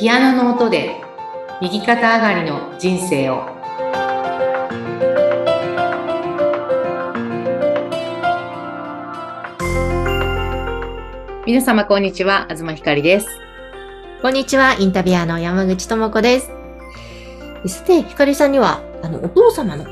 ピアノの音で右肩上がりの人生を皆様こんにちは東ひかりですこんにちは、インタビュアーの山口智子です。さて、ひかりさんには、あの、お父様の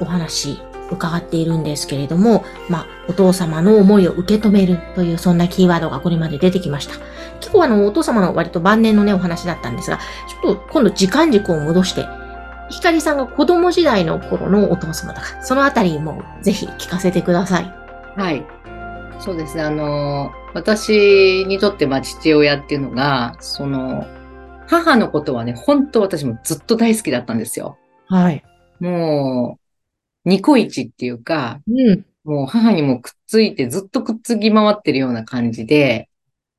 お話、伺っているんですけれども、まあ、お父様の思いを受け止めるという、そんなキーワードがこれまで出てきました。結構あの、お父様の割と晩年のね、お話だったんですが、ちょっと今度時間軸を戻して、ひかりさんが子供時代の頃のお父様とか、そのあたりもぜひ聞かせてください。はいそうですねあの私にとってまあ父親っていうのがその母のことはね本当私もずっと大好きだったんですよはい。もうニコイチっていうかうん。もう母にもくっついてずっとくっつき回ってるような感じで、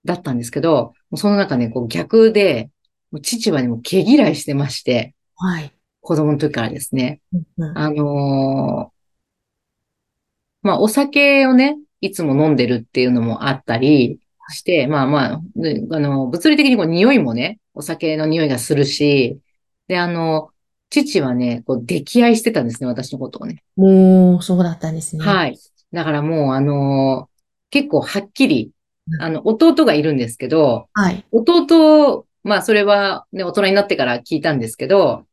だったんですけど、その中ね、こう逆で、もう父はね、もう毛嫌いしてまして、はい。子供の時からですね。うんあのーまあお酒をね、いつも飲んでるっていうのもあったりして、まあまあ、であの、物理的にこう匂いもね、お酒の匂いがするし、で、あの、父はね、こう溺愛してたんですね、私のことをね。もう、そうだったんですね。い。はい。だからもう、あのー結構はっきりう、んあの、弟がいるんですけど、はい。弟、まあ、それはね、大人になってから聞いたんですけど、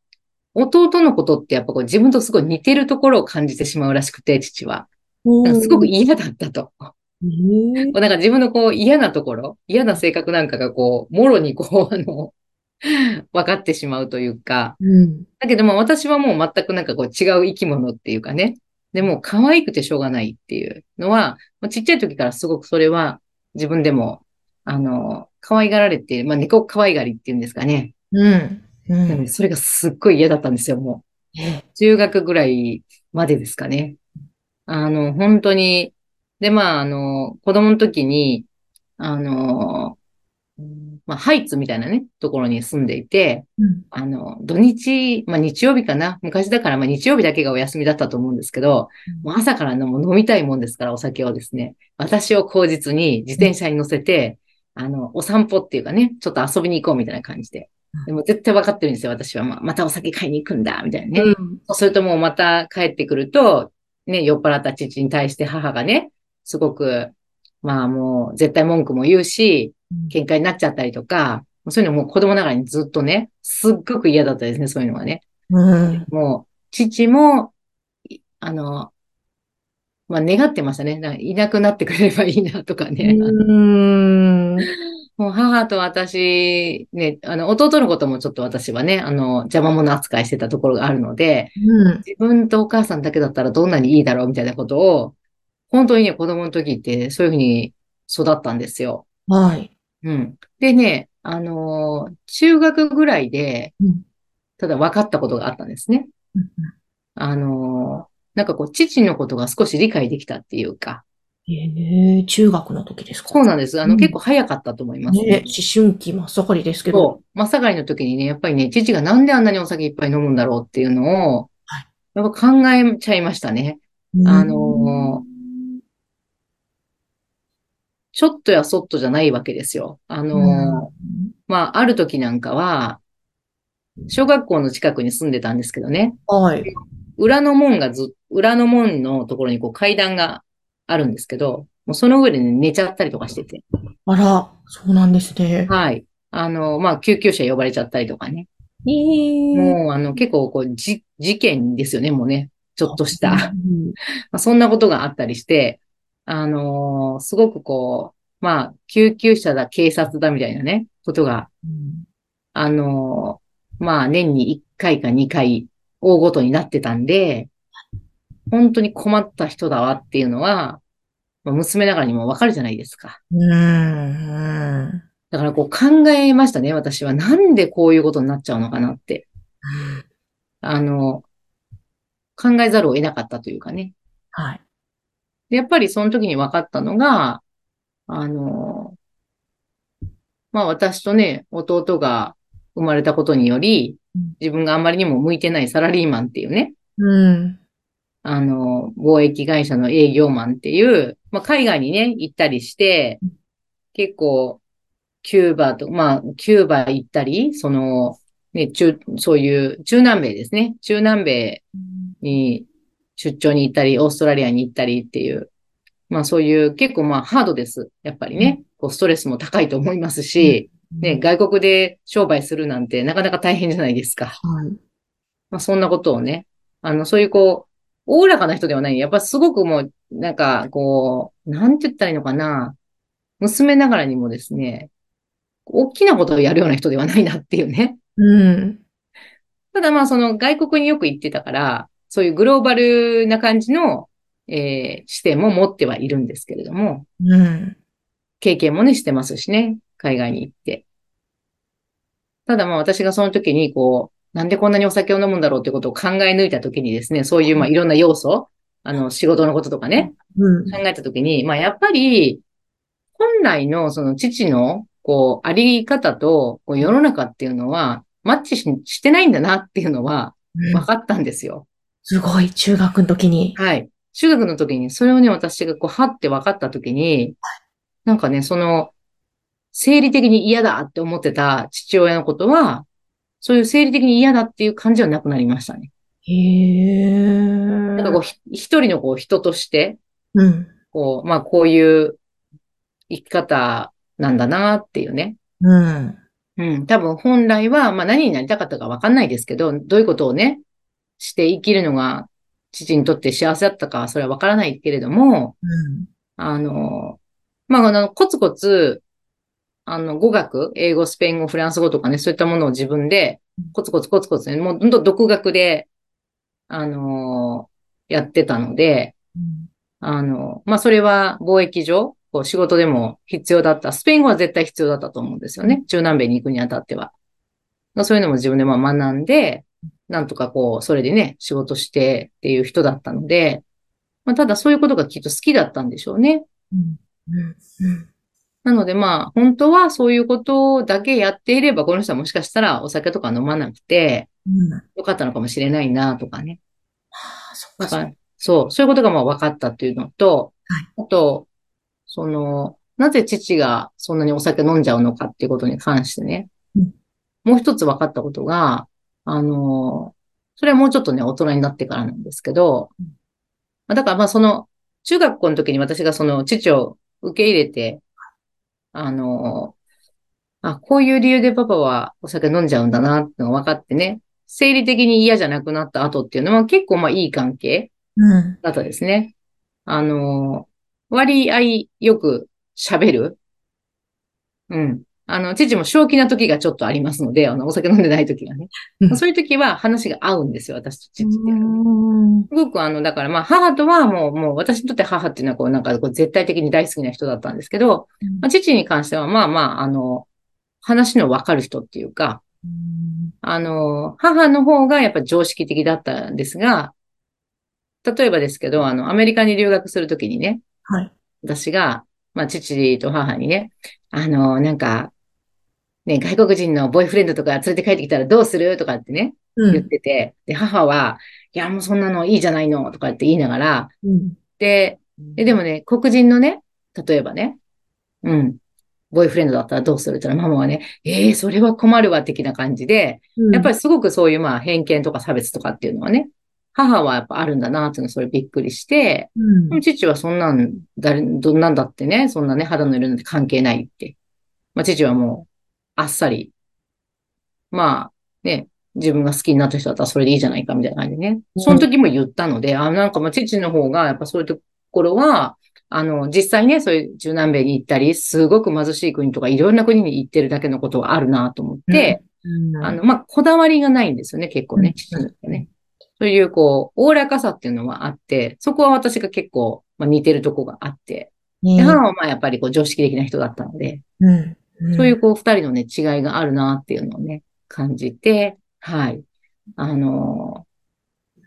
弟のことってやっぱこう自分とすごい似てるところを感じてしまうらしくて、父は。すごく嫌だったと。なんか自分のこう嫌なところ、嫌な性格なんかがこう、もろにこう、あの、分かってしまうというか、うん。だけどまあ私はもう全くなんかこう違う生き物っていうかね。でもう可愛くてしょうがないっていうのは、まあちっちゃい時からすごくそれは自分でも、あの、可愛がられてまあ猫可愛がりっていうんですかね。うん。うん。それがすっごい嫌だったんですよ、もう。え中学ぐらいまでですかね。あの、本当に、で、まあ、あの、子供の時に、あの、うんまあ、ハイツみたいなね、ところに住んでいて、うん。あの、土日、まあ日曜日かな？昔だから、まあ日曜日だけがお休みだったと思うんですけど、もう朝からのもう飲みたいもんですから、お酒をですね。私を口実に自転車に乗せて、あの、お散歩っていうかね、ちょっと遊びに行こうみたいな感じで。でも絶対分かってるんですよ、私は。まあ、またお酒買いに行くんだ、みたいなね。うん。それともうまた帰ってくると、ね、酔っ払った父に対して母がね、すごく、まあもう絶対文句も言うし、喧嘩になっちゃったりとか、そういうのもう子供ながらにずっとね、すっごく嫌だったですね、そういうのがね。うん。もう、父も、いあの、まあ願ってましたね。ないなくなってくれればいいなとかね。うん。もう母と私、ね、あの、弟のこともちょっと私はね、あの、邪魔者扱いしてたところがあるので、うん。自分とお母さんだけだったらどんなにいいだろうみたいなことを、本当にね、子供の時ってそういうふうに育ったんですよ。はい。うん。でね、あのー中学ぐらいでうん、ただ分かったことがあったんですね。あのーなんかこう、父のことが少し理解できたっていうか、ええ中学の時ですか？そうなんです。あの、うん結構早かったと思いますね、ね。思春期真っ盛りですけど。真っ盛りの時にね、やっぱりね、父がなんであんなにお酒いっぱい飲むんだろうっていうのをはい、やっぱ考えちゃいましたね。うんあのちょっとやそっとじゃないわけですよ。あのーまあ、ある時なんかは、小学校の近くに住んでたんですけどね、はい。裏の門がず、裏の門のところにこう階段があるんですけど、もうその上でね、寝ちゃったりとかしてて。あら、そうなんですね。はい。あの、まあ、救急車呼ばれちゃったりとかね。ええもう、あの、結構こう、じ、事件ですよね、もうね。ちょっとした。うん まあ、そんなことがあったりして、あのーすごくこう、まあ、救急車だ、警察だみたいなね、ことが、うんあのーまあ、年に1回か2回、大ごとになってたんで、本当に困った人だわっていうのは、まあ娘ながらにもわかるじゃないですか。うん。うん。だからこう考えましたね、私は。なんでこういうことになっちゃうのかなって。あの、考えざるを得なかったというかね。はい。で、やっぱりその時に分かったのが、あの、まあ私とね、弟が生まれたことによりうん、自分があんまりにも向いてないサラリーマンっていうね、うん。あの、貿易会社の営業マンっていう、まあ海外にね、行ったりしてうん、結構キューバと、まあ、キューバ行ったり、その、ね、中、そういう中南米ですね。中南米に出張に行ったり、オーストラリアに行ったりっていう、まあそういう結構まあハードです。やっぱりね。こうストレスも高いと思いますし、ね、外国で商売するなんてなかなか大変じゃないですか。はい。まあそんなことをね、あの、そういうこう、おおらかな人ではない。やっぱすごくもう、なんか、こう、なんて言ったらいいのかな。娘ながらにもですね、大きなことをやるような人ではないなっていうね。うん。ただまあその外国によく行ってたから、そういうグローバルな感じの、えー、視点も持ってはいるんですけれども、うん。経験もね、してますしね、海外に行って。ただまあ私がその時にこう、なんでこんなにお酒を飲むんだろうってことを考え抜いた時にですね、そういうまあいろんな要素、あの仕事のこととかね、うん、考えた時に、まあやっぱり、本来のその父のこう、あり方とこう世の中っていうのは、マッチしてないんだなっていうのは、分かったんですよ、うん。すごい、中学の時に。はい。中学の時に、それをね、私がこう、はって分かった時に、なんかね、その、生理的に嫌だって思ってた父親のことは、そういう生理的に嫌だっていう感じはなくなりましたね。へー。なんかこう、一人のこう、人として、うん。こう、まあ、こういう生き方なんだなっていうね。うん。うん。多分本来は、まあ何になりたかったかわかんないですけど、どういうことをね、して生きるのが父にとって幸せだったか、それはわからないけれども、うん、あの、まあ、あの、コツコツ、あの、語学、英語、スペイン語、フランス語とかね、そういったものを自分で、コツコツコツコツね、もうどんどん独学で、あのやってたので、うん、あの、まあ、それは貿易上、こう仕事でも必要だった。スペイン語は絶対必要だったと思うんですよね。中南米に行くにあたっては。そういうのも自分でまあ学んで、なんとかこう、それでね、仕事してっていう人だったので、まあ、ただそういうことがきっと好きだったんでしょうね。うんうんうん、なのでまあ、本当はそういうことだけやっていれば、この人はもしかしたらお酒とか飲まなくて、よかったのかもしれないなとかね。はあ、そっか。そう、そういうことがまあ分かったっていうのと、はい、あと、その、なぜ父がそんなにお酒飲んじゃうのかっていうことに関してね、うん、もう一つ分かったことが、あの、それはもうちょっとね、大人になってからなんですけど、うん、だからまあその、中学校の時に私がその父を受け入れて、あの、あ、こういう理由でパパはお酒飲んじゃうんだなってのが分かってね、生理的に嫌じゃなくなった後っていうのは結構まあいい関係だったですね。うん、あの、割合よく喋る。うん。あの、父も正気な時がちょっとありますので、あの、お酒飲んでない時がね。うん、そういう時は話が合うんですよ、私と父って。すごくあの、だからまあ、母とはもう、もう私にとって母っていうのはこう、なんかこう絶対的に大好きな人だったんですけど、うん、まあ、父に関してはまあまあ、あの、話のわかる人っていうか、あの、母の方がやっぱ常識的だったんですが、例えばですけど、あの、アメリカに留学するときにね、はい。私が、まあ、父と母にね、あの、なんか、ね、外国人のボーイフレンドとか連れて帰ってきたらどうする？とかってね、うん、言ってて、で、母は、いや、もうそんなのいいじゃないの？とかって言いながら、うん、でで、でもね、黒人のね、例えばね、うん、ボーイフレンドだったらどうする？って言ったら、ママはね、ええー、それは困るわ、的な感じで、うん、やっぱりすごくそういうまあ偏見とか差別とかっていうのはね、母はやっぱあるんだなっていうのそれびっくりして、うん、父はそんなん、誰、どんなんだってね、そんなね、肌の色なんて関係ないって。まあ、父はもう、あっさり、まあ、ね、自分が好きになった人だったらそれでいいじゃないかみたいな感じでね。その時も言ったので、あ、なんかまあ父の方がやっぱそういうところは、あの、実際ね、そういう中南米に行ったり、すごく貧しい国とかいろんな国に行ってるだけのことはあるなと思って、うん。うん、あの、まあ、こだわりがないんですよね、結構ね、父のね。そういう、こう、おおらかさっていうのはあって、そこは私が結構、まあ、似てるとこがあって、で母はまあやっぱりこう常識的な人だったので、うんうん、そういうこう二人のね、違いがあるなっていうのをね、感じて、はい。あのー、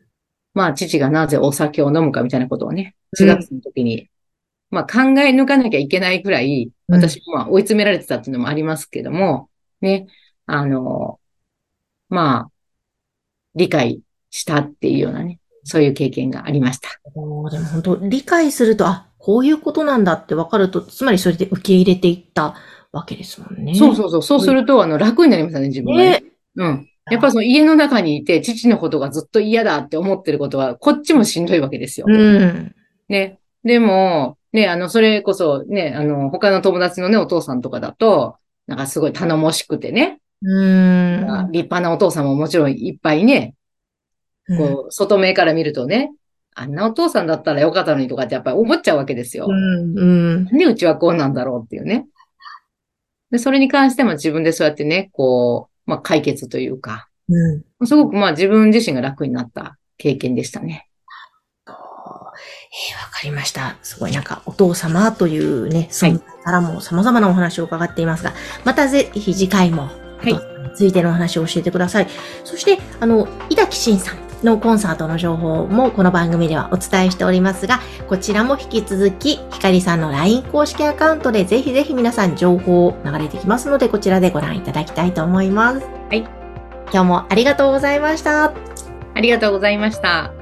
まあ父がなぜお酒を飲むかみたいなことをね、4月の時に、うん、まあ考え抜かなきゃいけないくらい、私もまあ追い詰められてたっていうのもありますけども、ね、あのー、まあ、理解したっていうようなね、そういう経験がありました。でも本当、理解すると、あ、こういうことなんだって分かると、つまりそれで受け入れていったわけですもんね。そうそうそう。そうすると、あの、楽になりますよね、自分がね。ね。うん。やっぱその家の中にいて、父のことがずっと嫌だって思ってることは、こっちもしんどいわけですよ。うん。ね。でも、ね、あの、それこそ、ね、あの、他の友達のね、お父さんとかだと、なんかすごい頼もしくてね、うん。立派なお父さんももちろんいっぱいね、こう、外目から見るとね、あんなお父さんだったらよかったのにとかってやっぱり思っちゃうわけですよ。うん。うんでうちはこうなんだろうっていうね。で、それに関しても自分でそうやってね、こう、まあ解決というか、うん。すごくまあ自分自身が楽になった経験でしたね。えーわかりました。すごいなんかお父様というね、存在からも様々なお話を伺っていますが、またぜひ次回も、いお父様についてのお話を教えてください。そして、あの、井崎慎さんのコンサートの情報もこの番組ではお伝えしておりますが、こちらも引き続き、ひかりさんの LINE 公式アカウントでぜひぜひ皆さん情報流れてきますので、こちらでご覧いただきたいと思います。はい。今日もありがとうございました。ありがとうございました。